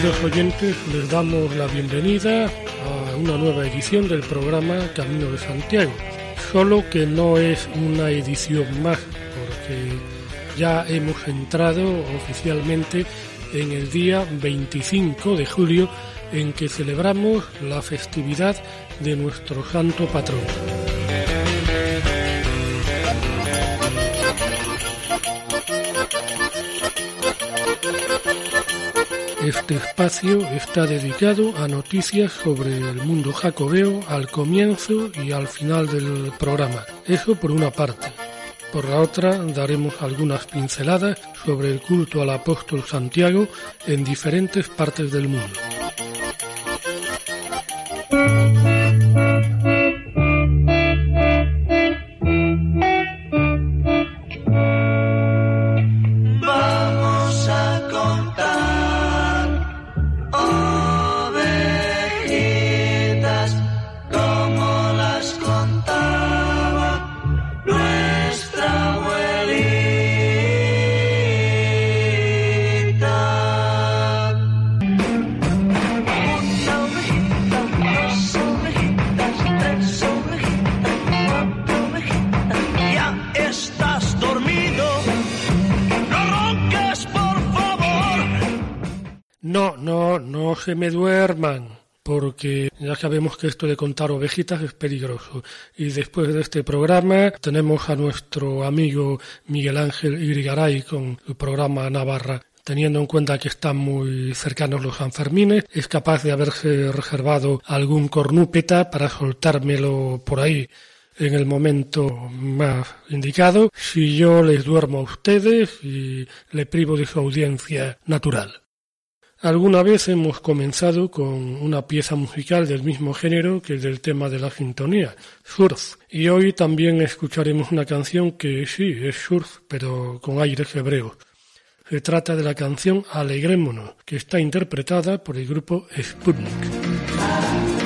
Queridos oyentes, les damos la bienvenida a una nueva edición del programa Camino de Santiago. Solo que no es una edición más, porque ya hemos entrado oficialmente en el día 25 de julio en que celebramos la festividad de nuestro santo patrón. Este espacio está dedicado a noticias sobre el mundo jacobeo al comienzo y al final del programa. Eso por una parte. Por la otra daremos algunas pinceladas sobre el culto al apóstol Santiago en diferentes partes del mundo. Me duerman, porque ya sabemos que esto de contar ovejitas es peligroso. Y después de este programa tenemos a nuestro amigo Miguel Ángel Irigaray con el programa Navarra teniendo en cuenta que están muy cercanos los Sanfermines, es capaz de haberse reservado algún cornúpeta para soltármelo por ahí en el momento más indicado, si yo les duermo a ustedes y le privo de su audiencia natural. Alguna vez hemos comenzado con una pieza musical del mismo género que del tema de la sintonía, surf, y hoy también escucharemos una canción que sí, es surf, pero con aires hebreos. Se trata de la canción Alegrémonos, que está interpretada por el grupo Sputnik.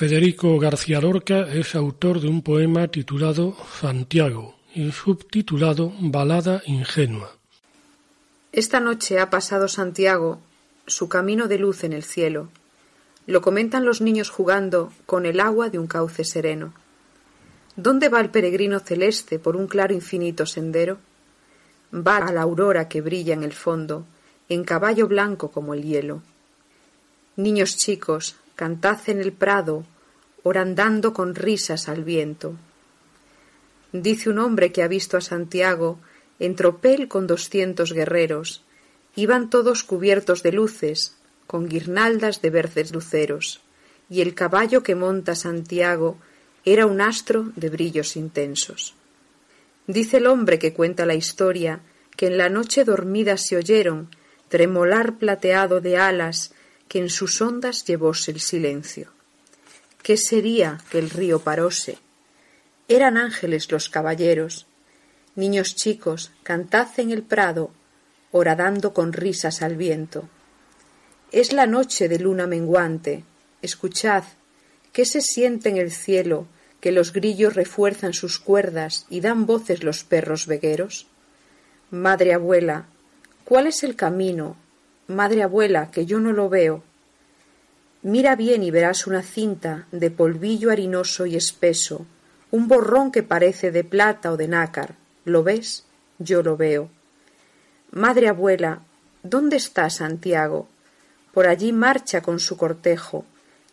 Federico García Lorca es autor de un poema titulado Santiago y subtitulado Balada ingenua. Esta noche ha pasado Santiago su camino de luz en el cielo. Lo comentan los niños jugando con el agua de un cauce sereno. ¿Dónde va el peregrino celeste por un claro infinito sendero? Va a la aurora que brilla en el fondo, en caballo blanco como el hielo. Niños chicos, cantad en el prado, orandando con risas al viento. Dice un hombre que ha visto a Santiago en tropel con doscientos guerreros. Iban todos cubiertos de luces, con guirnaldas de verdes luceros, y el caballo que monta Santiago era un astro de brillos intensos. Dice el hombre que cuenta la historia que en la noche dormida se oyeron tremolar plateado de alas que en sus ondas llevóse el silencio. ¿Qué sería que el río paróse? Eran ángeles los caballeros. Niños chicos, cantad en el prado, horadando con risas al viento. Es la noche de luna menguante. Escuchad, ¿qué se siente en el cielo que los grillos refuerzan sus cuerdas y dan voces los perros vegueros? Madre abuela, ¿cuál es el camino? Madre abuela, que yo no lo veo. Mira bien y verás una cinta de polvillo harinoso y espeso, un borrón que parece de plata o de nácar. ¿Lo ves? Yo lo veo. Madre abuela, ¿dónde está Santiago? Por allí marcha con su cortejo,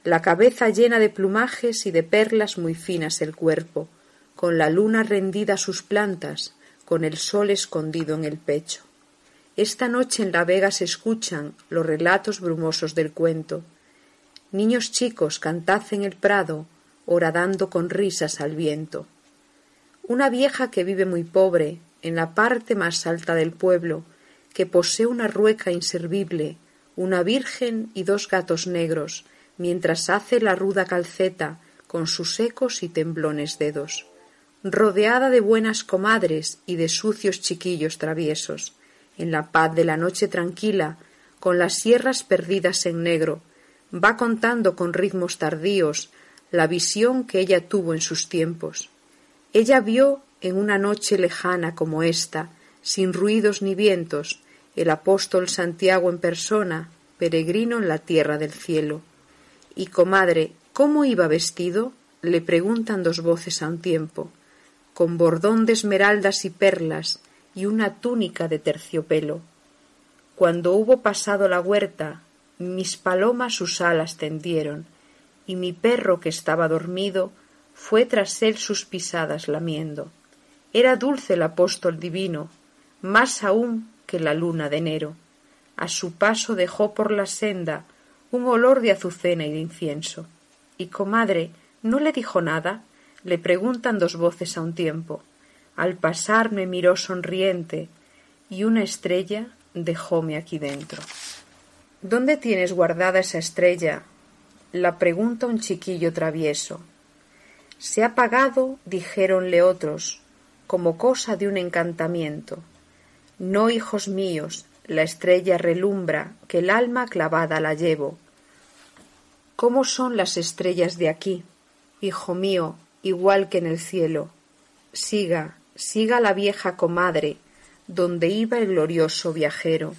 la cabeza llena de plumajes y de perlas muy finas el cuerpo, con la luna rendida a sus plantas, con el sol escondido en el pecho. Esta noche en la vega se escuchan los relatos brumosos del cuento, Niños chicos, cantad en el prado, horadando con risas al viento. Una vieja que vive muy pobre, en la parte más alta del pueblo, que posee una rueca inservible, una virgen y dos gatos negros, mientras hace la ruda calceta con sus secos y temblones dedos, rodeada de buenas comadres y de sucios chiquillos traviesos, en la paz de la noche tranquila, con las sierras perdidas en negro, va contando con ritmos tardíos la visión que ella tuvo en sus tiempos. Ella vio en una noche lejana como esta, sin ruidos ni vientos, el apóstol Santiago en persona, peregrino en la tierra del cielo. Y comadre, ¿cómo iba vestido? le preguntan dos voces a un tiempo, con bordón de esmeraldas y perlas y una túnica de terciopelo. Cuando hubo pasado la huerta mis palomas sus alas tendieron, y mi perro que estaba dormido fue tras él sus pisadas lamiendo. Era dulce el apóstol divino, más aún que la luna de enero. A su paso dejó por la senda un olor de azucena y de incienso. Y comadre, ¿no le dijo nada? le preguntan dos voces a un tiempo. Al pasar me miró sonriente, y una estrella dejóme aquí dentro. ¿Dónde tienes guardada esa estrella? la pregunta un chiquillo travieso. Se ha pagado, dijéronle otros, como cosa de un encantamiento. No, hijos míos, la estrella relumbra, que el alma clavada la llevo. ¿Cómo son las estrellas de aquí, hijo mío, igual que en el cielo? Siga, siga la vieja comadre, donde iba el glorioso viajero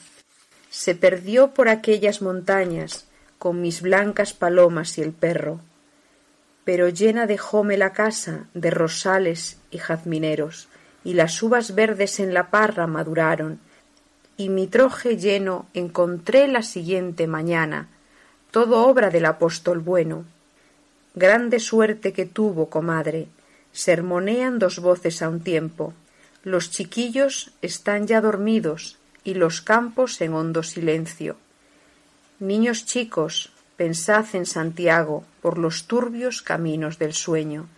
se perdió por aquellas montañas con mis blancas palomas y el perro, pero llena dejóme la casa de rosales y jazmineros, y las uvas verdes en la parra maduraron, y mi troje lleno encontré la siguiente mañana, todo obra del apóstol bueno. Grande suerte que tuvo, comadre, sermonean dos voces a un tiempo. Los chiquillos están ya dormidos, y los campos en hondo silencio. Niños chicos, pensad en Santiago por los turbios caminos del sueño.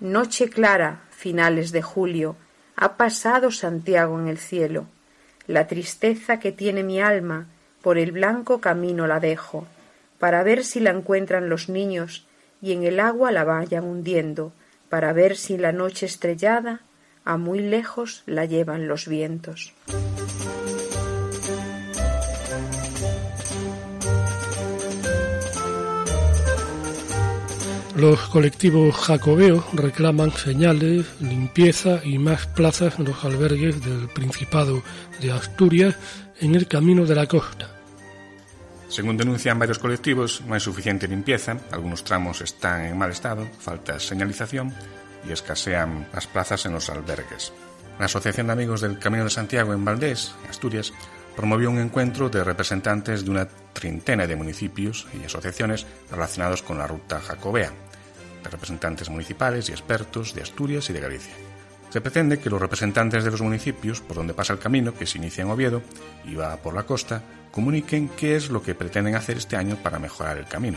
Noche clara, finales de julio, ha pasado Santiago en el cielo. La tristeza que tiene mi alma, por el blanco camino la dejo, para ver si la encuentran los niños y en el agua la vayan hundiendo, para ver si la noche estrellada a muy lejos la llevan los vientos. Los colectivos jacobeos reclaman señales, limpieza y más plazas en los albergues del Principado de Asturias en el camino de la costa. Según denuncian varios colectivos, no hay suficiente limpieza, algunos tramos están en mal estado, falta señalización y escasean las plazas en los albergues. La Asociación de Amigos del Camino de Santiago en Valdés, Asturias, promovió un encuentro de representantes de una treintena de municipios y asociaciones relacionados con la ruta jacobea, de representantes municipales y expertos de Asturias y de Galicia. Se pretende que los representantes de los municipios por donde pasa el camino, que se inicia en Oviedo y va por la costa, comuniquen qué es lo que pretenden hacer este año para mejorar el camino.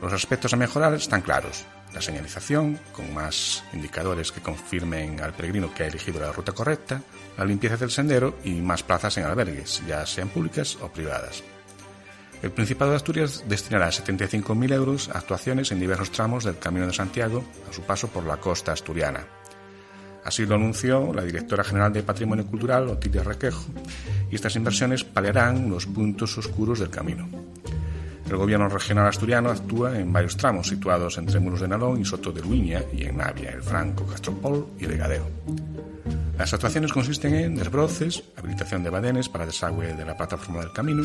Los aspectos a mejorar están claros. La señalización, con más indicadores que confirmen al peregrino que ha elegido la ruta correcta, la limpieza del sendero y más plazas en albergues, ya sean públicas o privadas. El Principado de Asturias destinará 75.000 euros a actuaciones en diversos tramos del Camino de Santiago a su paso por la costa asturiana. Así lo anunció la directora general de Patrimonio Cultural, Otilia Requejo, y estas inversiones paliarán los puntos oscuros del camino. El gobierno regional asturiano actúa en varios tramos situados entre Muros de Nalón y Soto de Luiña y en Navia, El Franco, Castropol y Legadeo. Las actuaciones consisten en desbroces, habilitación de badenes para desagüe de la plataforma del camino,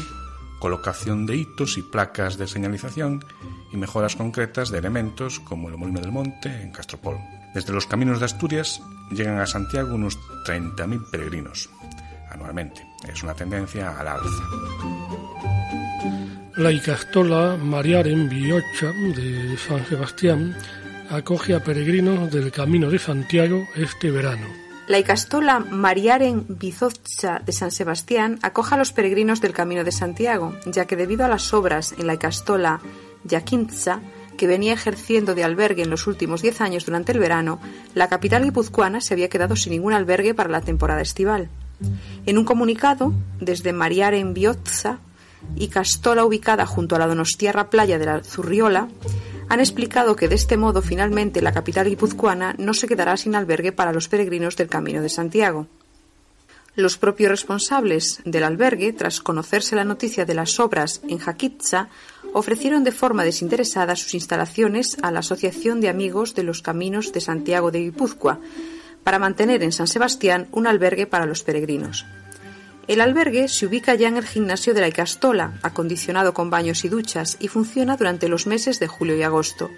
colocación de hitos y placas de señalización y mejoras concretas de elementos como el Molino del Monte en Castropol. Desde los caminos de Asturias llegan a Santiago unos 30.000 peregrinos anualmente. Es una tendencia al alza. La Icastola Mariaren Biocha de San Sebastián acoge a peregrinos del Camino de Santiago este verano. La Icastola Mariaren Bizotcha de San Sebastián acoge a los peregrinos del Camino de Santiago, ya que debido a las obras en la Icastola Yaquintza, que venía ejerciendo de albergue en los últimos diez años durante el verano, la capital guipuzcoana se había quedado sin ningún albergue para la temporada estival. En un comunicado, desde Mariaren Biotza y Castola, ubicada junto a la Donostiarra playa de la Zurriola, han explicado que de este modo finalmente la capital guipuzcoana no se quedará sin albergue para los peregrinos del Camino de Santiago. Los propios responsables del albergue, tras conocerse la noticia de las obras en Jaquitza, ofrecieron de forma desinteresada sus instalaciones a la Asociación de Amigos de los Caminos de Santiago de Guipúzcoa, para mantener en San Sebastián un albergue para los peregrinos. El albergue se ubica ya en el gimnasio de la Icastola, acondicionado con baños y duchas, y funciona durante los meses de julio y agosto.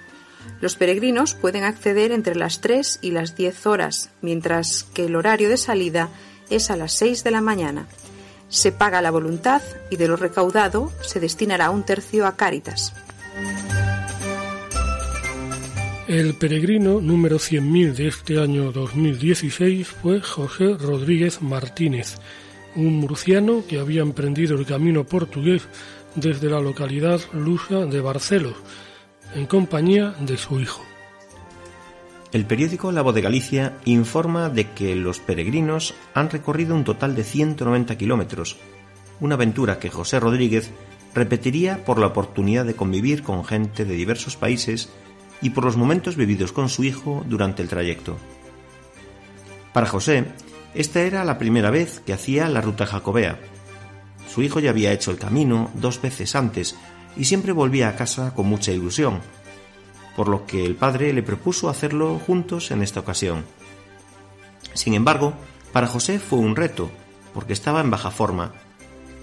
Los peregrinos pueden acceder entre las 3 y las 10 horas, mientras que el horario de salida es a las 6 de la mañana. Se paga la voluntad y de lo recaudado se destinará un tercio a Cáritas. El peregrino número 100.000 de este año 2016 fue José Rodríguez Martínez, un murciano que había emprendido el camino portugués desde la localidad lusa de Barcelos, en compañía de su hijo. El periódico La Voz de Galicia informa de que los peregrinos han recorrido un total de 190 kilómetros, una aventura que José Rodríguez repetiría por la oportunidad de convivir con gente de diversos países y por los momentos vividos con su hijo durante el trayecto. Para José, esta era la primera vez que hacía la ruta jacobea. Su hijo ya había hecho el camino dos veces antes y siempre volvía a casa con mucha ilusión, por lo que el padre le propuso hacerlo juntos en esta ocasión. Sin embargo, para José fue un reto, porque estaba en baja forma,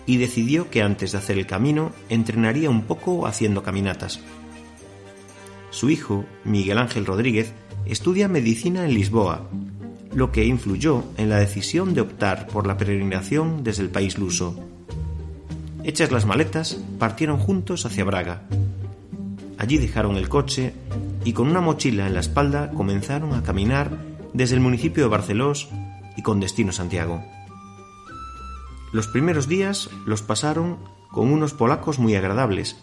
y decidió que antes de hacer el camino entrenaría un poco haciendo caminatas. Su hijo, Miguel Ángel Rodríguez, estudia medicina en Lisboa, lo que influyó en la decisión de optar por la peregrinación desde el país luso. Hechas las maletas, partieron juntos hacia Braga, Allí dejaron el coche y con una mochila en la espalda comenzaron a caminar desde el municipio de Barcelós y con destino Santiago. Los primeros días los pasaron con unos polacos muy agradables,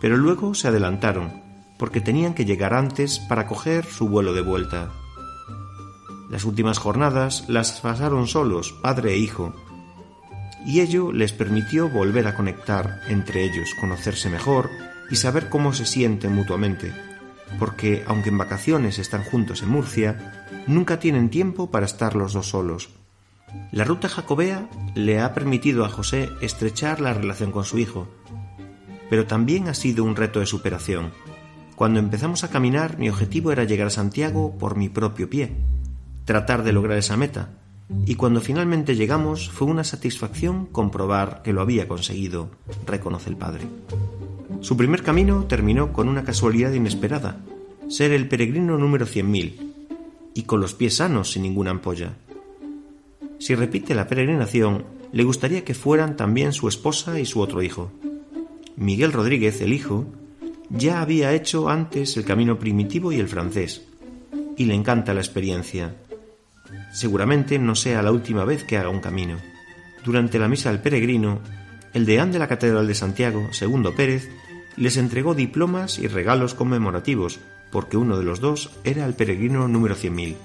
pero luego se adelantaron porque tenían que llegar antes para coger su vuelo de vuelta. Las últimas jornadas las pasaron solos, padre e hijo, y ello les permitió volver a conectar entre ellos, conocerse mejor y saber cómo se sienten mutuamente, porque aunque en vacaciones están juntos en Murcia, nunca tienen tiempo para estar los dos solos. La ruta jacobea le ha permitido a José estrechar la relación con su hijo, pero también ha sido un reto de superación. Cuando empezamos a caminar, mi objetivo era llegar a Santiago por mi propio pie, tratar de lograr esa meta, y cuando finalmente llegamos fue una satisfacción comprobar que lo había conseguido, reconoce el padre. Su primer camino terminó con una casualidad inesperada, ser el peregrino número 100.000, y con los pies sanos sin ninguna ampolla. Si repite la peregrinación, le gustaría que fueran también su esposa y su otro hijo. Miguel Rodríguez, el hijo, ya había hecho antes el camino primitivo y el francés, y le encanta la experiencia. Seguramente no sea la última vez que haga un camino. Durante la misa del peregrino, el deán de la Catedral de Santiago, Segundo Pérez, les entregó diplomas y regalos conmemorativos, porque uno de los dos era el peregrino número 100.000.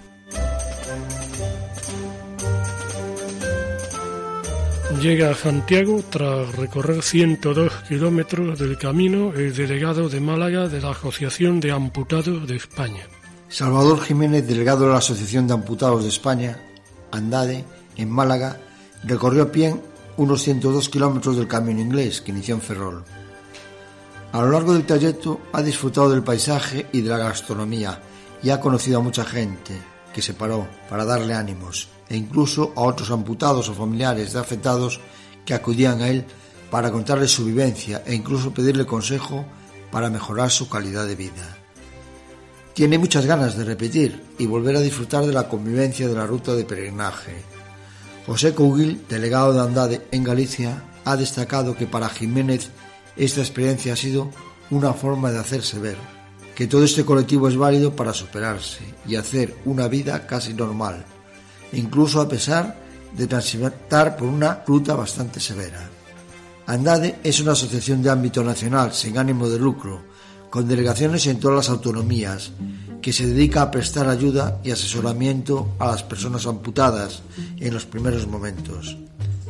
Llega a Santiago tras recorrer 102 kilómetros del camino el delegado de Málaga de la Asociación de Amputados de España. Salvador Jiménez, delegado de la Asociación de Amputados de España, Andade, en Málaga, recorrió a pie unos 102 kilómetros del camino inglés que inició en Ferrol. A lo largo del trayecto ha disfrutado del paisaje y de la gastronomía y ha conocido a mucha gente que se paró para darle ánimos e incluso a otros amputados o familiares de afectados que acudían a él para contarle su vivencia e incluso pedirle consejo para mejorar su calidad de vida. Tiene muchas ganas de repetir y volver a disfrutar de la convivencia de la ruta de peregrinaje. José Couguil, delegado de Andade en Galicia, ha destacado que para Jiménez esta experiencia ha sido una forma de hacerse ver, que todo este colectivo es válido para superarse y hacer una vida casi normal, incluso a pesar de transitar por una ruta bastante severa. Andade es una asociación de ámbito nacional sin ánimo de lucro, con delegaciones en todas las autonomías, que se dedica a prestar ayuda y asesoramiento a las personas amputadas en los primeros momentos,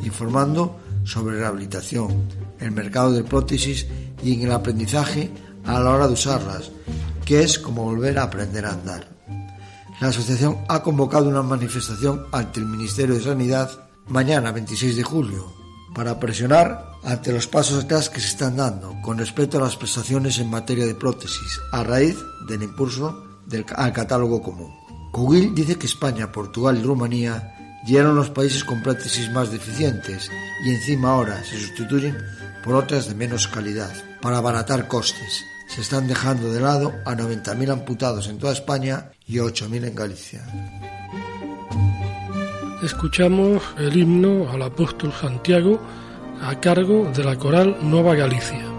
informando sobre rehabilitación, el mercado de prótesis y en el aprendizaje a la hora de usarlas, que es como volver a aprender a andar. La asociación ha convocado una manifestación ante el Ministerio de Sanidad mañana 26 de julio para presionar ante los pasos atrás que se están dando con respecto a las prestaciones en materia de prótesis a raíz del impulso del, al catálogo común. Cugil dice que España, Portugal y Rumanía ya los países con prótesis más deficientes y encima ahora se sustituyen por otras de menos calidad para abaratar costes se están dejando de lado a 90.000 amputados en toda España y 8.000 en Galicia. Escuchamos el himno al apóstol Santiago a cargo de la coral Nueva Galicia.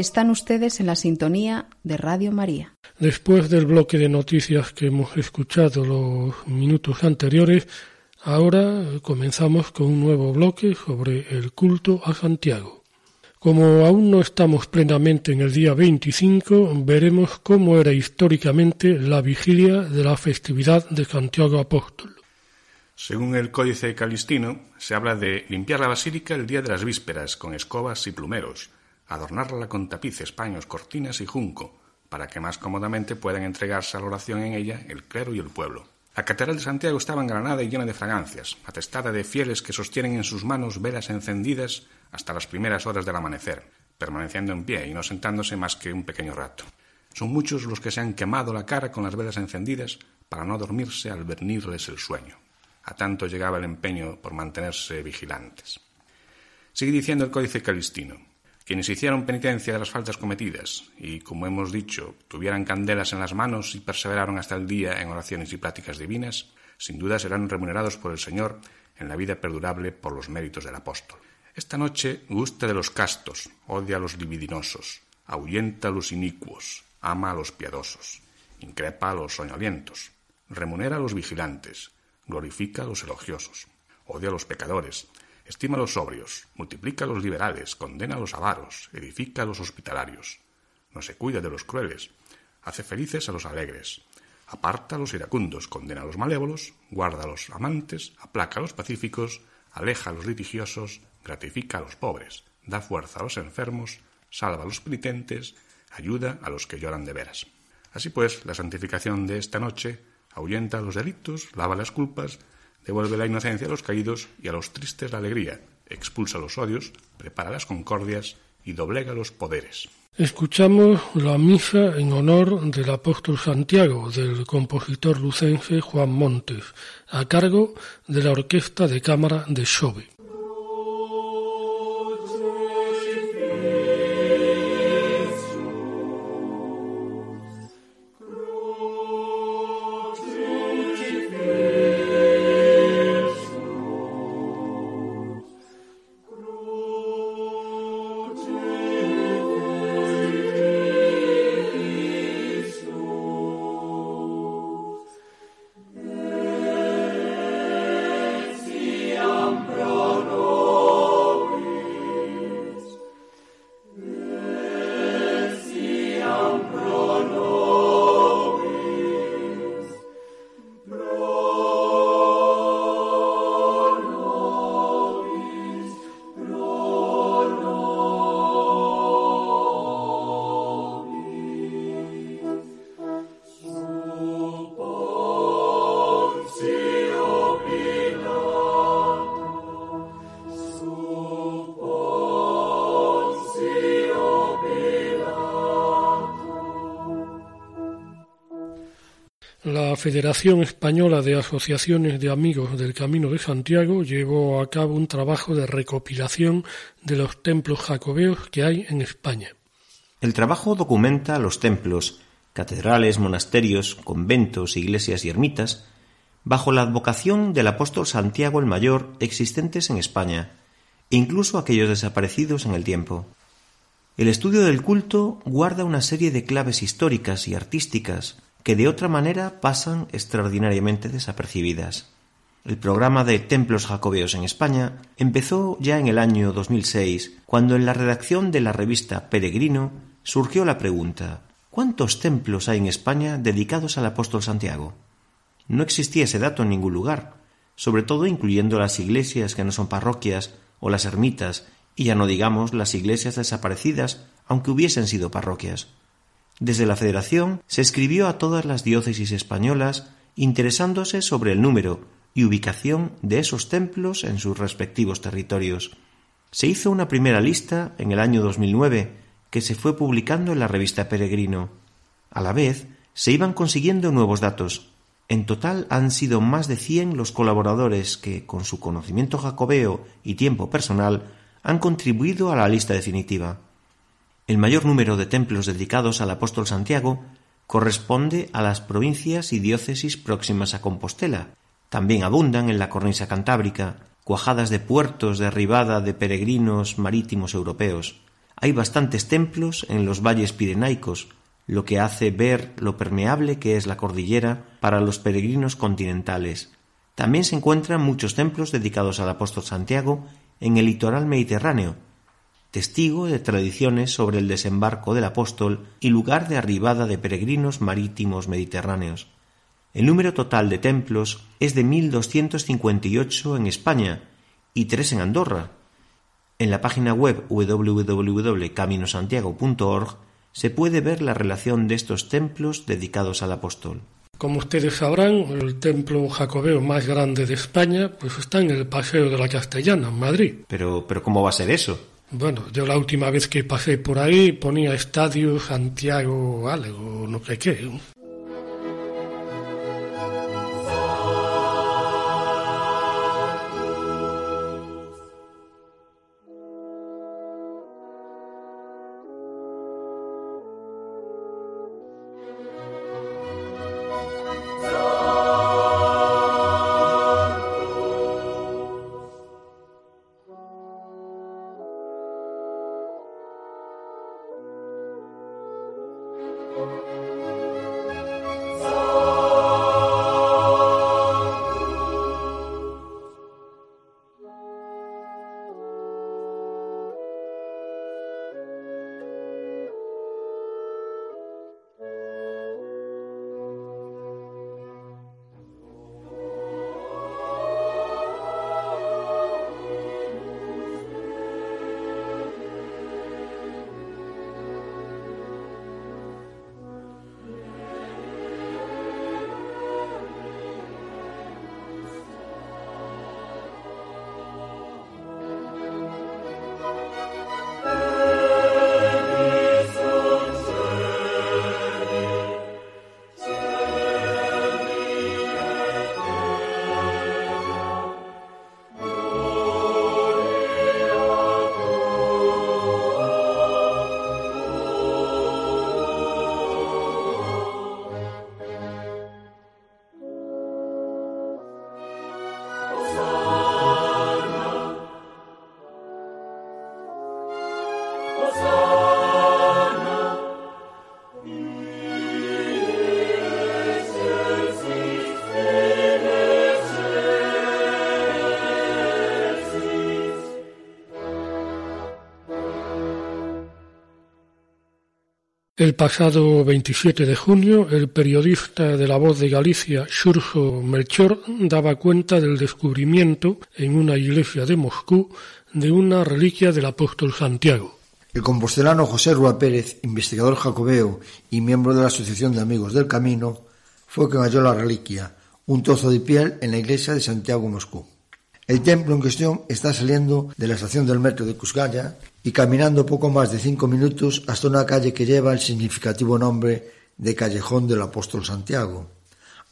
Están ustedes en la sintonía de Radio María. Después del bloque de noticias que hemos escuchado los minutos anteriores, ahora comenzamos con un nuevo bloque sobre el culto a Santiago. Como aún no estamos plenamente en el día 25, veremos cómo era históricamente la vigilia de la festividad de Santiago Apóstol. Según el Códice Calistino, se habla de limpiar la basílica el día de las vísperas con escobas y plumeros, adornarla con tapices, paños, cortinas y junco, para que más cómodamente puedan entregarse a la oración en ella el clero y el pueblo. La Catedral de Santiago estaba engranada y llena de fragancias, atestada de fieles que sostienen en sus manos velas encendidas hasta las primeras horas del amanecer, permaneciendo en pie y no sentándose más que un pequeño rato. Son muchos los que se han quemado la cara con las velas encendidas para no dormirse al venirles el sueño. A tanto llegaba el empeño por mantenerse vigilantes. Sigue diciendo el Códice Calistino quienes hicieron penitencia de las faltas cometidas y, como hemos dicho, tuvieran candelas en las manos y perseveraron hasta el día en oraciones y pláticas divinas, sin duda serán remunerados por el Señor en la vida perdurable por los méritos del apóstol. Esta noche gusta de los castos, odia a los libidinosos, ahuyenta a los inicuos, ama a los piadosos, increpa a los soñolientos, remunera a los vigilantes, glorifica a los elogiosos, odia a los pecadores, Estima a los sobrios, multiplica a los liberales, condena a los avaros, edifica a los hospitalarios. No se cuida de los crueles, hace felices a los alegres, aparta a los iracundos, condena a los malévolos, guarda a los amantes, aplaca a los pacíficos, aleja a los litigiosos, gratifica a los pobres, da fuerza a los enfermos, salva a los penitentes, ayuda a los que lloran de veras. Así pues, la santificación de esta noche ahuyenta los delitos, lava las culpas, devuelve la inocencia a los caídos y a los tristes la alegría, expulsa los odios, prepara las concordias y doblega los poderes. Escuchamos la misa en honor del apóstol Santiago del compositor lucense Juan Montes, a cargo de la Orquesta de Cámara de Xove. Federación Española de Asociaciones de Amigos del Camino de Santiago llevó a cabo un trabajo de recopilación de los templos jacobeos que hay en España. El trabajo documenta los templos, catedrales, monasterios, conventos, iglesias y ermitas, bajo la advocación del apóstol Santiago el Mayor existentes en España, incluso aquellos desaparecidos en el tiempo. El estudio del culto guarda una serie de claves históricas y artísticas que de otra manera pasan extraordinariamente desapercibidas. El programa de templos jacobeos en España empezó ya en el año 2006, cuando en la redacción de la revista Peregrino surgió la pregunta ¿Cuántos templos hay en España dedicados al apóstol Santiago? No existía ese dato en ningún lugar, sobre todo incluyendo las iglesias que no son parroquias o las ermitas, y ya no digamos las iglesias desaparecidas, aunque hubiesen sido parroquias. Desde la Federación se escribió a todas las diócesis españolas interesándose sobre el número y ubicación de esos templos en sus respectivos territorios. Se hizo una primera lista en el año 2009 que se fue publicando en la revista Peregrino. A la vez, se iban consiguiendo nuevos datos. En total han sido más de cien los colaboradores que, con su conocimiento jacobeo y tiempo personal, han contribuido a la lista definitiva. El mayor número de templos dedicados al apóstol Santiago corresponde a las provincias y diócesis próximas a Compostela. También abundan en la cornisa cantábrica cuajadas de puertos de arribada de peregrinos marítimos europeos. Hay bastantes templos en los valles pirenaicos, lo que hace ver lo permeable que es la cordillera para los peregrinos continentales. También se encuentran muchos templos dedicados al apóstol Santiago en el litoral mediterráneo, testigo de tradiciones sobre el desembarco del apóstol y lugar de arribada de peregrinos marítimos mediterráneos. El número total de templos es de 1258 en España y tres en Andorra. En la página web www.caminosantiago.org se puede ver la relación de estos templos dedicados al apóstol. Como ustedes sabrán, el templo jacobeo más grande de España pues está en el Paseo de la Castellana, en Madrid. Pero, pero ¿cómo va a ser eso? Bueno, yo la última vez que pasé por ahí ponía Estadio Santiago algo, no sé qué. El pasado 27 de junio, el periodista de La Voz de Galicia, Xurxo Melchor, daba cuenta del descubrimiento en una iglesia de Moscú de una reliquia del apóstol Santiago. El compostelano José Rúa Pérez, investigador jacobeo y miembro de la Asociación de Amigos del Camino, fue quien halló la reliquia, un trozo de piel en la iglesia de Santiago Moscú. El templo en cuestión está saliendo de la estación del metro de Cusgaya y caminando poco más de cinco minutos hasta una calle que lleva el significativo nombre de Callejón del Apóstol Santiago.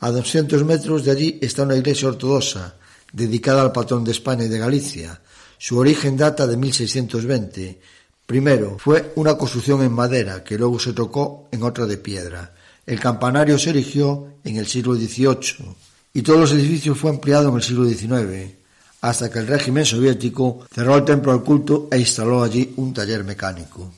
A 200 metros de allí está una iglesia ortodoxa dedicada al patrón de España y de Galicia. Su origen data de 1620. Primero, fue una construcción en madera que luego se tocó en otra de piedra. El campanario se erigió en el siglo XVIII y todos los edificios fue ampliado en el siglo XIX hasta que el régimen soviético cerró el templo al culto e instaló allí un taller mecánico.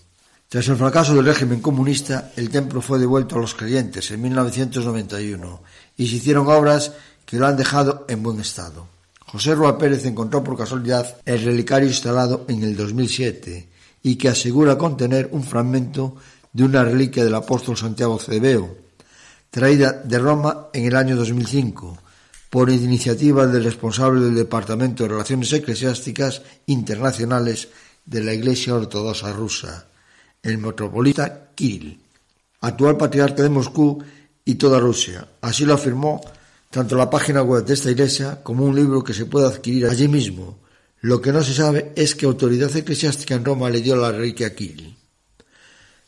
Tras el fracaso del régimen comunista, el templo fue devuelto a los creyentes en 1991 y se hicieron obras que lo han dejado en buen estado. José Rua Pérez encontró por casualidad el relicario instalado en el 2007 y que asegura contener un fragmento de una reliquia del apóstol Santiago Cebeo, traída de Roma en el año 2005 por iniciativa del responsable del Departamento de Relaciones Eclesiásticas Internacionales de la Iglesia Ortodoxa Rusa, el metropolita Kirill, actual patriarca de Moscú y toda Rusia. Así lo afirmó tanto la página web de esta iglesia como un libro que se puede adquirir allí mismo. Lo que no se sabe es que autoridad eclesiástica en Roma le dio la reliquia a Kirill.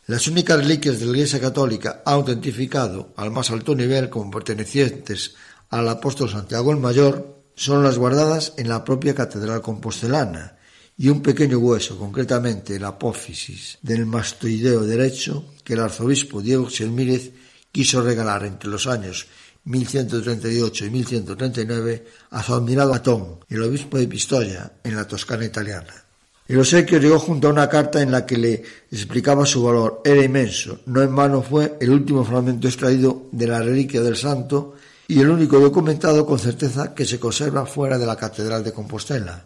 Las únicas reliquias de la Iglesia Católica ha autentificado al más alto nivel como pertenecientes al apóstol Santiago el Mayor son las guardadas en la propia catedral compostelana y un pequeño hueso, concretamente la apófisis del mastoideo derecho, que el arzobispo Diego Xelmírez quiso regalar entre los años 1138 y 1139 a su admirado Atón, el obispo de Pistoia, en la Toscana italiana. El obsequio llegó junto a una carta en la que le explicaba su valor. Era inmenso. No en vano fue el último fragmento extraído de la reliquia del santo y el único documentado con certeza que se conserva fuera de la Catedral de Compostela.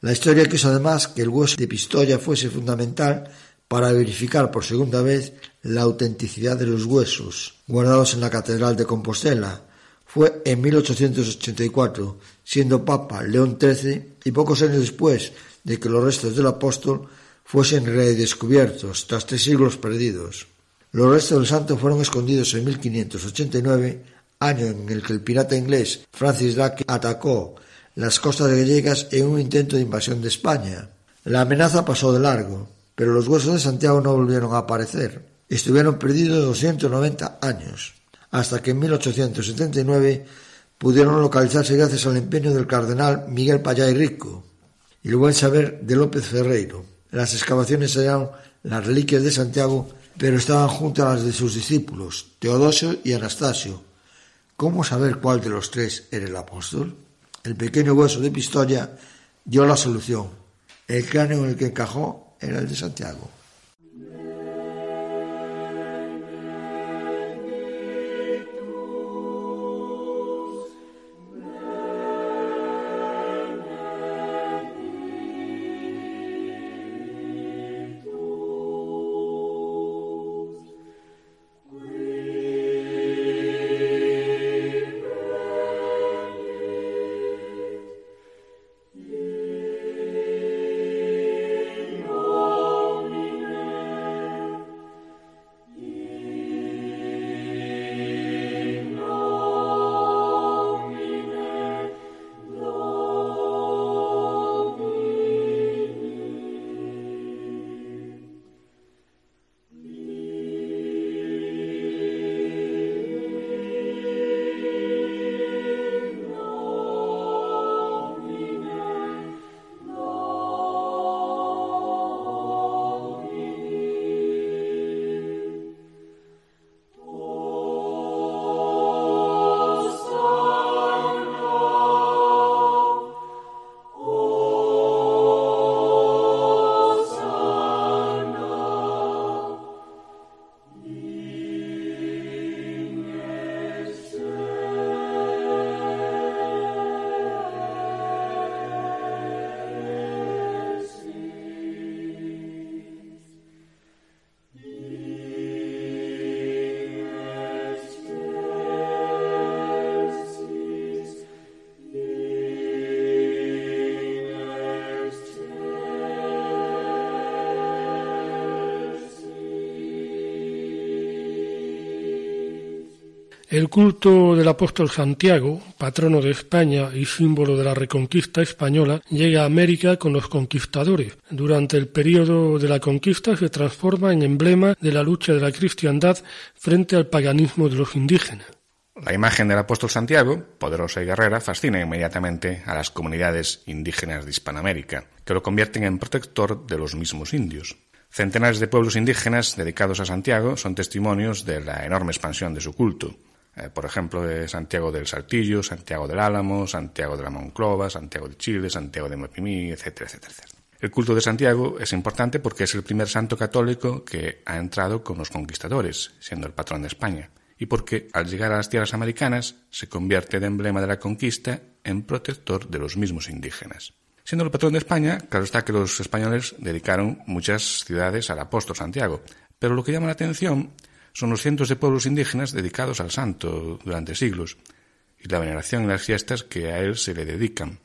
La historia quiso además que el hueso de Pistoia fuese fundamental para verificar por segunda vez la autenticidad de los huesos guardados en la Catedral de Compostela. Fue en 1884, siendo Papa León XIII, y pocos años después de que los restos del apóstol fuesen redescubiertos tras tres siglos perdidos. Los restos del santo fueron escondidos en 1589, año en el que el pirata inglés Francis Drake atacó las costas gallegas en un intento de invasión de España. La amenaza pasó de largo, pero los huesos de Santiago no volvieron a aparecer. Estuvieron perdidos 290 años, hasta que en 1879 pudieron localizarse gracias al empeño del cardenal Miguel Payá Rico y el buen saber de López Ferreiro. las excavaciones hallaron las reliquias de Santiago, pero estaban junto a las de sus discípulos, Teodosio y Anastasio. ¿Cómo saber cuál de los tres era el apóstol? El pequeño hueso de Pistoia dio la solución. El cráneo en el que encajó era el de Santiago. El culto del apóstol Santiago, patrono de España y símbolo de la reconquista española, llega a América con los conquistadores. Durante el período de la conquista se transforma en emblema de la lucha de la cristiandad frente al paganismo de los indígenas. La imagen del apóstol Santiago, poderosa y guerrera, fascina inmediatamente a las comunidades indígenas de Hispanoamérica, que lo convierten en protector de los mismos indios. Centenares de pueblos indígenas dedicados a Santiago son testimonios de la enorme expansión de su culto. Eh, por ejemplo, de Santiago del Saltillo, Santiago del Álamo, Santiago de la Monclova, Santiago de Chile, Santiago de Mapimí, etcétera, etcétera, etcétera. El culto de Santiago es importante porque es el primer santo católico que ha entrado con los conquistadores, siendo el patrón de España, y porque al llegar a las tierras americanas se convierte de emblema de la conquista en protector de los mismos indígenas. Siendo el patrón de España, claro está que los españoles dedicaron muchas ciudades al apóstol Santiago, pero lo que llama la atención son los cientos de pueblos indígenas dedicados al santo durante siglos y la veneración y las fiestas que a él se le dedican.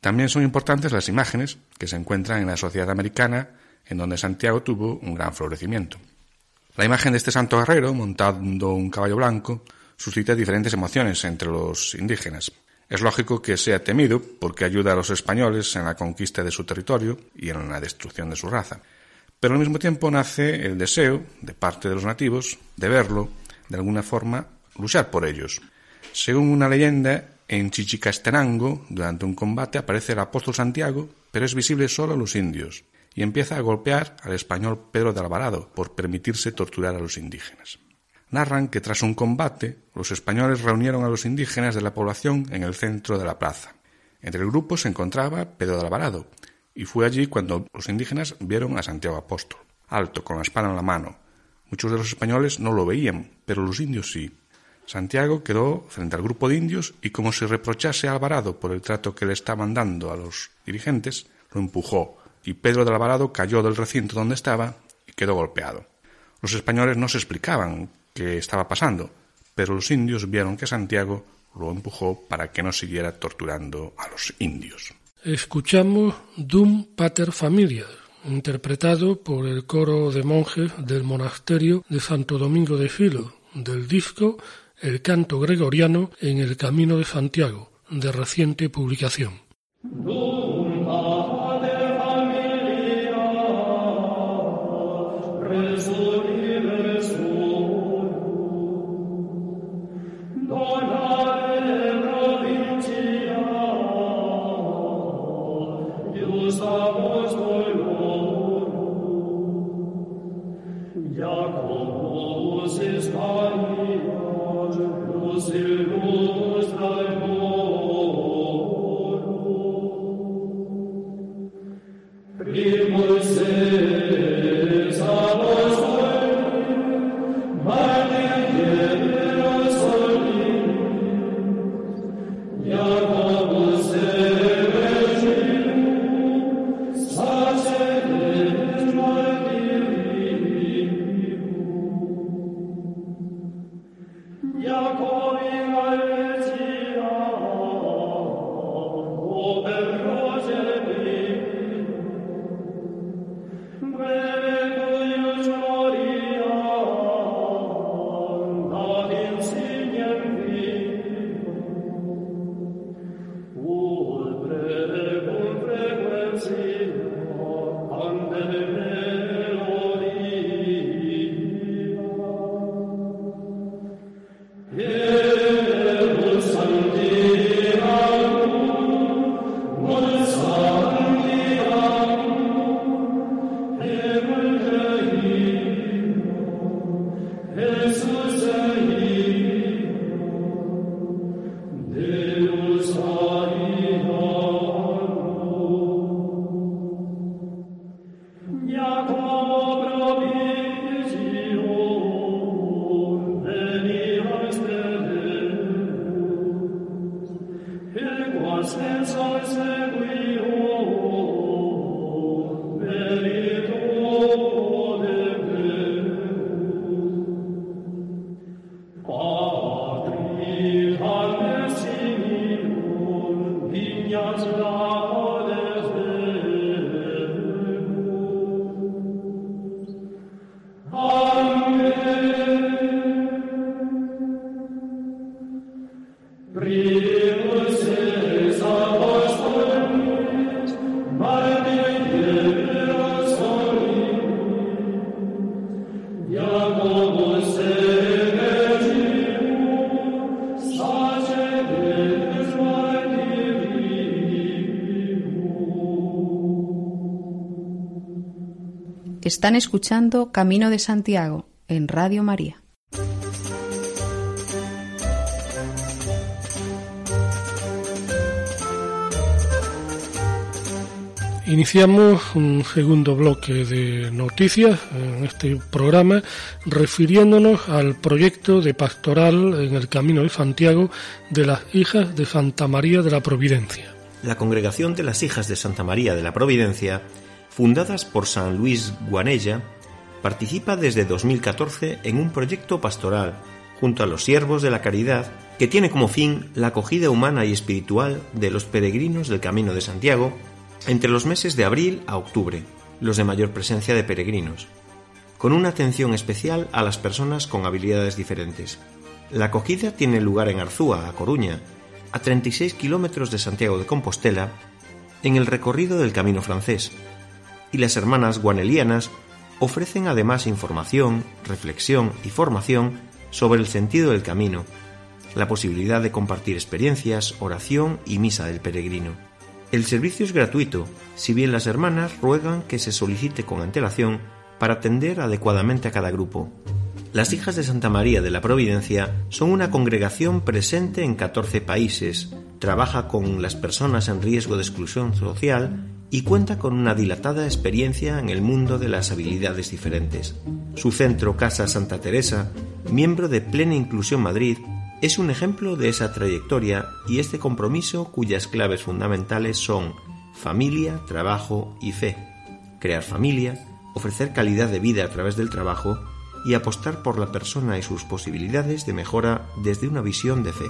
También son importantes las imágenes que se encuentran en la sociedad americana, en donde Santiago tuvo un gran florecimiento. La imagen de este santo guerrero, montando un caballo blanco, suscita diferentes emociones entre los indígenas. Es lógico que sea temido porque ayuda a los españoles en la conquista de su territorio y en la destrucción de su raza. Pero al mismo tiempo nace el deseo, de parte de los nativos, de verlo, de alguna forma, luchar por ellos. Según una leyenda, en Chichicastenango, durante un combate, aparece el apóstol Santiago, pero es visible solo a los indios, y empieza a golpear al español Pedro de Alvarado por permitirse torturar a los indígenas. narran que tras un combate los españoles reunieron a los indígenas de la población en el centro de la plaza. Entre el grupo se encontraba Pedro de Alvarado, y fue allí cuando los indígenas vieron a Santiago Apóstol, alto, con la espada en la mano. Muchos de los españoles no lo veían, pero los indios sí. Santiago quedó frente al grupo de indios y como si reprochase a Alvarado por el trato que le estaban dando a los dirigentes, lo empujó, y Pedro de Alvarado cayó del recinto donde estaba y quedó golpeado. Los españoles no se explicaban qué estaba pasando, pero los indios vieron que Santiago lo empujó para que no siguiera torturando a los indios. Escuchamos Dum Pater Familia, interpretado por el coro de monjes del monasterio de Santo Domingo de Filo, del disco El canto gregoriano en el Camino de Santiago, de reciente publicación. Están escuchando Camino de Santiago en Radio María. Iniciamos un segundo bloque de noticias en este programa refiriéndonos al proyecto de pastoral en el Camino de Santiago de las Hijas de Santa María de la Providencia. La Congregación de las Hijas de Santa María de la Providencia fundadas por San Luis Guanella, participa desde 2014 en un proyecto pastoral junto a los siervos de la caridad que tiene como fin la acogida humana y espiritual de los peregrinos del Camino de Santiago entre los meses de abril a octubre, los de mayor presencia de peregrinos, con una atención especial a las personas con habilidades diferentes. La acogida tiene lugar en Arzúa, a Coruña, a 36 kilómetros de Santiago de Compostela, en el recorrido del Camino francés, y las hermanas guanelianas ofrecen además información, reflexión y formación sobre el sentido del camino, la posibilidad de compartir experiencias, oración y misa del peregrino. El servicio es gratuito, si bien las hermanas ruegan que se solicite con antelación para atender adecuadamente a cada grupo. Las Hijas de Santa María de la Providencia son una congregación presente en 14 países, trabaja con las personas en riesgo de exclusión social y cuenta con una dilatada experiencia en el mundo de las habilidades diferentes. Su centro Casa Santa Teresa, miembro de Plena Inclusión Madrid, es un ejemplo de esa trayectoria y este compromiso cuyas claves fundamentales son familia, trabajo y fe. Crear familia, ofrecer calidad de vida a través del trabajo y apostar por la persona y sus posibilidades de mejora desde una visión de fe.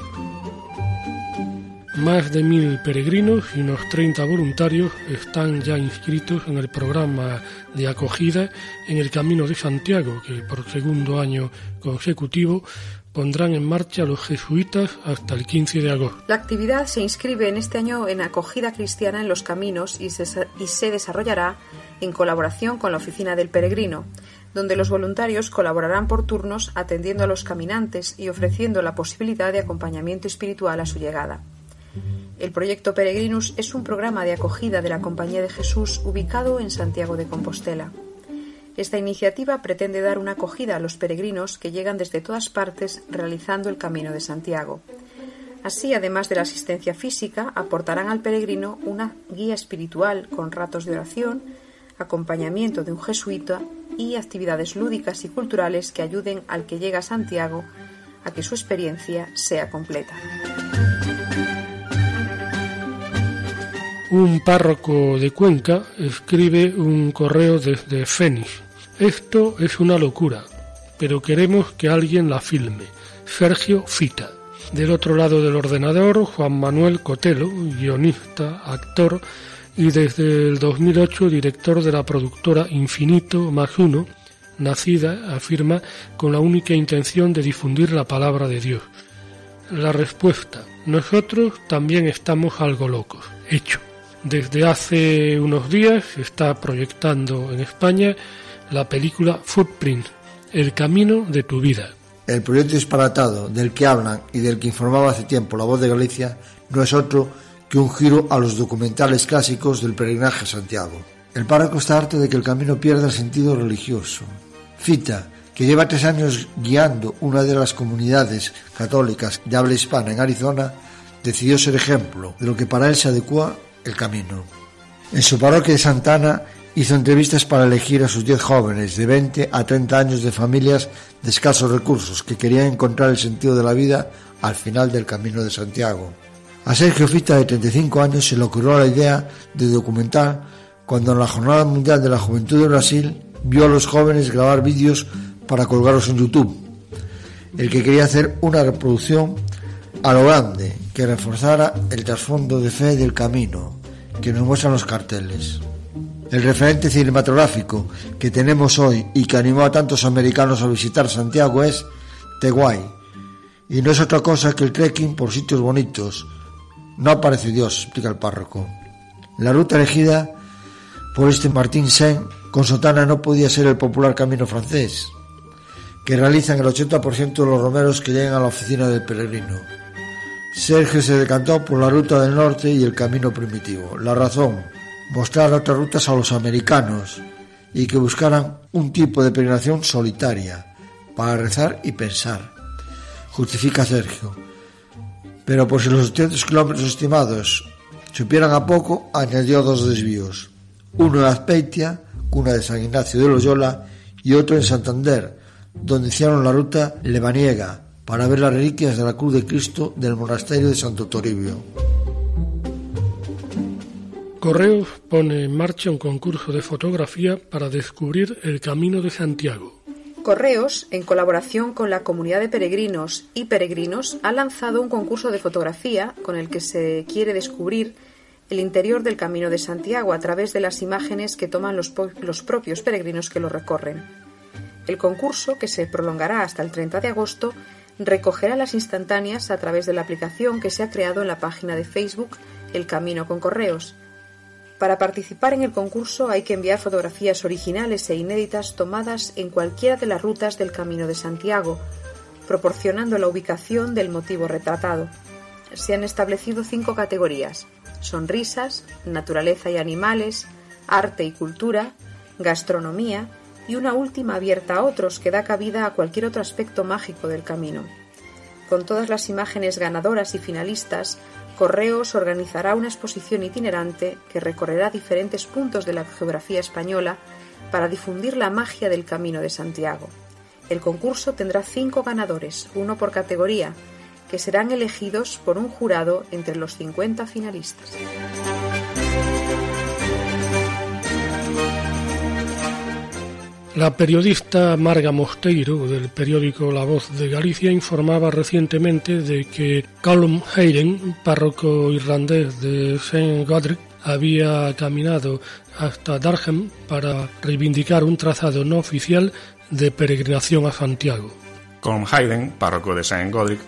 Más de mil peregrinos y unos 30 voluntarios están ya inscritos en el programa de acogida en el Camino de Santiago, que por segundo año consecutivo pondrán en marcha los jesuitas hasta el 15 de agosto. La actividad se inscribe en este año en acogida cristiana en los caminos y se, y se desarrollará en colaboración con la Oficina del Peregrino, donde los voluntarios colaborarán por turnos atendiendo a los caminantes y ofreciendo la posibilidad de acompañamiento espiritual a su llegada. El proyecto Peregrinus es un programa de acogida de la Compañía de Jesús ubicado en Santiago de Compostela. Esta iniciativa pretende dar una acogida a los peregrinos que llegan desde todas partes realizando el Camino de Santiago. Así, además de la asistencia física, aportarán al peregrino una guía espiritual con ratos de oración, acompañamiento de un jesuita y actividades lúdicas y culturales que ayuden al que llega a Santiago a que su experiencia sea completa. Un párroco de Cuenca escribe un correo desde Fénix. Esto es una locura, pero queremos que alguien la filme. Sergio Fita. Del otro lado del ordenador, Juan Manuel Cotelo, guionista, actor y desde el 2008 director de la productora Infinito más uno, nacida, afirma, con la única intención de difundir la palabra de Dios. La respuesta, nosotros también estamos algo locos. Hecho. Desde hace unos días se está proyectando en España la película Footprint, El camino de tu vida. El proyecto disparatado del que hablan y del que informaba hace tiempo la voz de Galicia no es otro que un giro a los documentales clásicos del peregrinaje a Santiago. El párroco está harto de que el camino pierda el sentido religioso. Fita, que lleva tres años guiando una de las comunidades católicas de habla hispana en Arizona, decidió ser ejemplo de lo que para él se adecua el camino. En su parroquia de Santana hizo entrevistas para elegir a sus 10 jóvenes de 20 a 30 años de familias de escasos recursos que querían encontrar el sentido de la vida al final del camino de Santiago. A Sergio Fita, de 35 años, se le ocurrió la idea de documentar cuando en la Jornada Mundial de la Juventud de Brasil vio a los jóvenes grabar vídeos para colgarlos en YouTube. El que quería hacer una reproducción a lo grande que reforzara el trasfondo de fe del camino que nos muestran los carteles. El referente cinematográfico que tenemos hoy y que animó a tantos americanos a visitar Santiago es Teguay, y no es otra cosa que el trekking por sitios bonitos. No aparece Dios, explica el párroco. La ruta elegida por este Martín Sen con sotana no podía ser el popular camino francés, que realizan el 80% de los romeros que llegan a la oficina del peregrino. Sergio se decantó por la ruta del norte y el camino primitivo. La razón, mostrar otras rutas a los americanos y que buscaran un tipo de peregrinación solitaria para rezar y pensar. Justifica Sergio. Pero por si los 800 kilómetros estimados supieran a poco, añadió dos desvíos. Uno en Azpeitia, cuna de San Ignacio de Loyola, y otro en Santander, donde hicieron la ruta lebaniega, para ver las reliquias de la cruz de Cristo del monasterio de Santo Toribio. Correos pone en marcha un concurso de fotografía para descubrir el camino de Santiago. Correos, en colaboración con la comunidad de peregrinos y peregrinos, ha lanzado un concurso de fotografía con el que se quiere descubrir el interior del Camino de Santiago a través de las imágenes que toman los, los propios peregrinos que lo recorren. El concurso, que se prolongará hasta el 30 de agosto, recogerá las instantáneas a través de la aplicación que se ha creado en la página de Facebook El Camino con Correos. Para participar en el concurso hay que enviar fotografías originales e inéditas tomadas en cualquiera de las rutas del Camino de Santiago, proporcionando la ubicación del motivo retratado. Se han establecido cinco categorías: sonrisas, naturaleza y animales, arte y cultura, gastronomía, y una última abierta a otros que da cabida a cualquier otro aspecto mágico del camino. Con todas las imágenes ganadoras y finalistas, Correos organizará una exposición itinerante que recorrerá diferentes puntos de la geografía española para difundir la magia del Camino de Santiago. El concurso tendrá cinco ganadores, uno por categoría, que serán elegidos por un jurado entre los 50 finalistas. La periodista Marga Mosteiro del periódico La Voz de Galicia informaba recientemente de que Callum Hayden, párroco irlandés de St. Godric, había caminado hasta Durham para reivindicar un trazado no oficial de peregrinación a Santiago. Callum Hayden, párroco de St. Godric,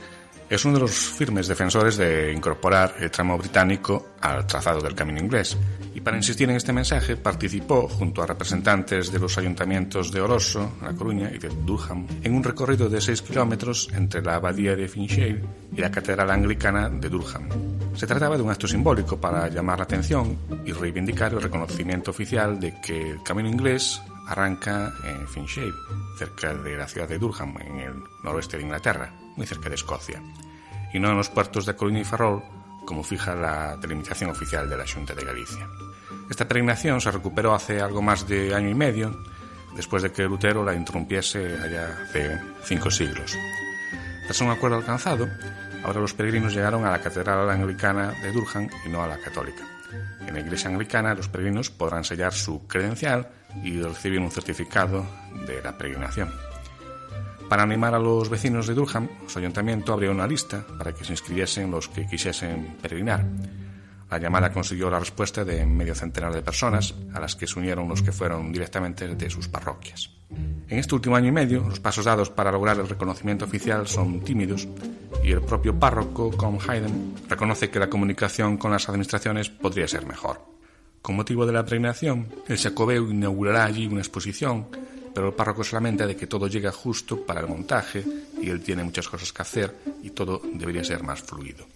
es uno de los firmes defensores de incorporar el tramo británico al trazado del camino inglés para insistir en este mensaje participó junto a representantes de los ayuntamientos de Oroso, La Coruña y de Durham en un recorrido de 6 kilómetros entre la abadía de Finchale y la catedral anglicana de Durham. Se trataba de un acto simbólico para llamar la atención y reivindicar el reconocimiento oficial de que el camino inglés arranca en Finchale, cerca de la ciudad de Durham, en el noroeste de Inglaterra muy cerca de Escocia, y no en los puertos de Coruña y Ferrol, como fija la delimitación oficial de la Junta de Galicia. Esta peregrinación se recuperó hace algo más de año y medio, después de que Lutero la interrumpiese allá hace cinco siglos. Tras un acuerdo alcanzado, ahora los peregrinos llegaron a la Catedral Anglicana de Durham y no a la Católica. En la Iglesia Anglicana los peregrinos podrán sellar su credencial y recibir un certificado de la peregrinación. Para animar a los vecinos de Durham, su ayuntamiento abrió una lista para que se inscribiesen los que quisiesen peregrinar. La llamada consiguió la respuesta de medio centenar de personas, a las que se unieron los que fueron directamente de sus parroquias. En este último año y medio, los pasos dados para lograr el reconocimiento oficial son tímidos y el propio párroco, Com Hayden, reconoce que la comunicación con las administraciones podría ser mejor. Con motivo de la peregrinación, el Jacobeo inaugurará allí una exposición pero el párroco se lamenta de que todo llega justo para el montaje y él tiene muchas cosas que hacer y todo debería ser más fluido.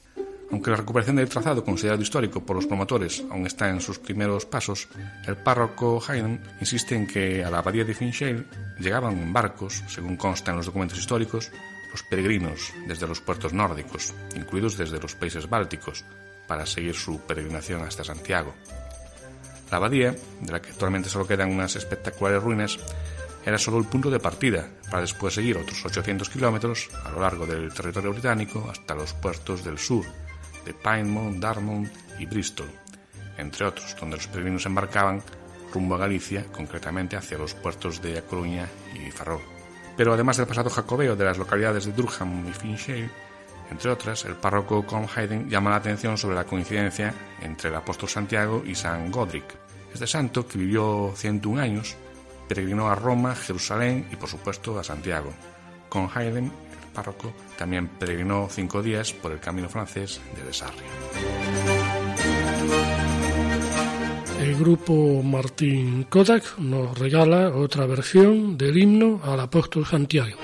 Aunque la recuperación del trazado considerado histórico por los promotores aún está en sus primeros pasos, el párroco Hayden insiste en que a la abadía de Finchale llegaban en barcos, según consta en los documentos históricos, los peregrinos desde los puertos nórdicos, incluidos desde los países bálticos, para seguir su peregrinación hasta Santiago. La abadía, de la que actualmente solo quedan unas espectaculares ruinas, era solo el punto de partida, para después seguir otros 800 kilómetros a lo largo del territorio británico hasta los puertos del sur, de Pinemouth, Dartmouth y Bristol, entre otros, donde los peregrinos embarcaban rumbo a Galicia, concretamente hacia los puertos de A Coruña y Ferrol. Pero además del pasado jacobeo de las localidades de Durham y Finchale, entre otras, el párroco Com Hayden llama la atención sobre la coincidencia entre el apóstol Santiago y San Godric. Este santo, que vivió 101 años, peregrinó a Roma, Jerusalén y por supuesto a Santiago. Con Haydn, el párroco, también peregrinó cinco días por el camino francés de Desarria. El grupo Martín Kodak nos regala otra versión del himno al apóstol Santiago.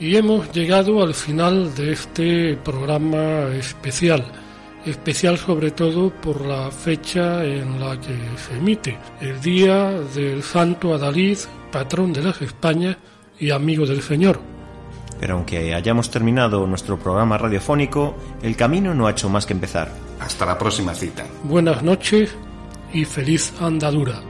Y hemos llegado al final de este programa especial especial sobre todo por la fecha en la que se emite, el día del Santo Adalid, patrón de las Españas y amigo del Señor. Pero aunque hayamos terminado nuestro programa radiofónico, el camino no ha hecho más que empezar. Hasta la próxima cita. Buenas noches y feliz andadura.